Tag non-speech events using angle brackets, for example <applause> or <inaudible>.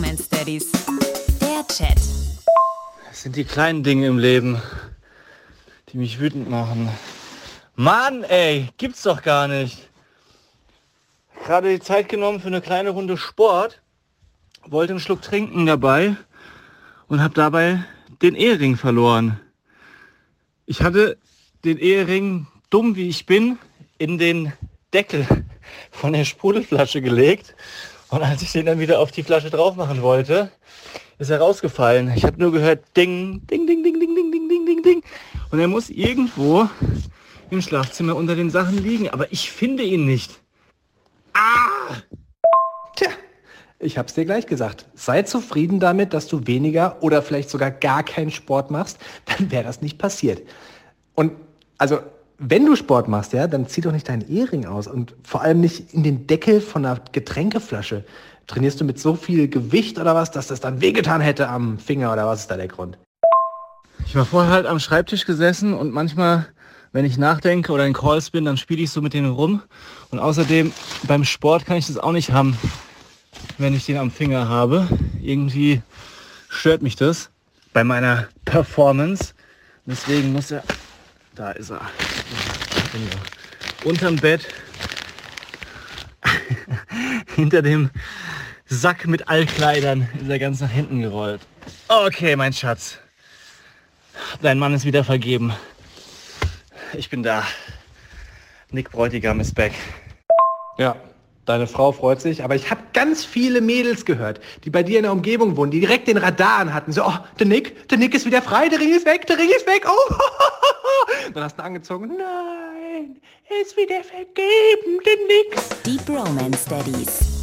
Bromance Daddies. Der Chat. Es sind die kleinen Dinge im Leben, die mich wütend machen. Mann, ey, gibt's doch gar nicht. Gerade die Zeit genommen für eine kleine Runde Sport, wollte einen Schluck trinken dabei und habe dabei den Ehering verloren. Ich hatte den Ehering, dumm wie ich bin, in den Deckel von der Sprudelflasche gelegt. Und als ich den dann wieder auf die Flasche drauf machen wollte, ist er rausgefallen. Ich habe nur gehört, ding, ding, ding, ding, ding, ding, ding, ding, ding, ding. Und er muss irgendwo im Schlafzimmer unter den Sachen liegen. Aber ich finde ihn nicht. Ah! Tja, ich hab's dir gleich gesagt. Sei zufrieden damit, dass du weniger oder vielleicht sogar gar keinen Sport machst, dann wäre das nicht passiert. Und also wenn du Sport machst, ja, dann zieh doch nicht deinen Ehering aus und vor allem nicht in den Deckel von einer Getränkeflasche. Trainierst du mit so viel Gewicht oder was, dass das dann wehgetan hätte am Finger oder was ist da der Grund? Ich war vorher halt am Schreibtisch gesessen und manchmal, wenn ich nachdenke oder in Calls bin, dann spiele ich so mit denen rum. Und außerdem beim Sport kann ich das auch nicht haben, wenn ich den am Finger habe. Irgendwie stört mich das bei meiner Performance. Deswegen muss er da ist er. Unterm Bett. <laughs> Hinter dem Sack mit Altkleidern ist er ganz nach hinten gerollt. Okay, mein Schatz. Dein Mann ist wieder vergeben. Ich bin da. Nick Bräutigam ist back. Ja, Deine Frau freut sich, aber ich habe ganz viele Mädels gehört, die bei dir in der Umgebung wohnen, die direkt den Radar hatten. So, oh, der Nick, der Nick ist wieder frei, der Ring ist weg, der Ring ist weg. Oh, <laughs> <laughs> dann hast du angezogen. Nein, ist wieder vergeben, der Nick. Die Bromance Daddies.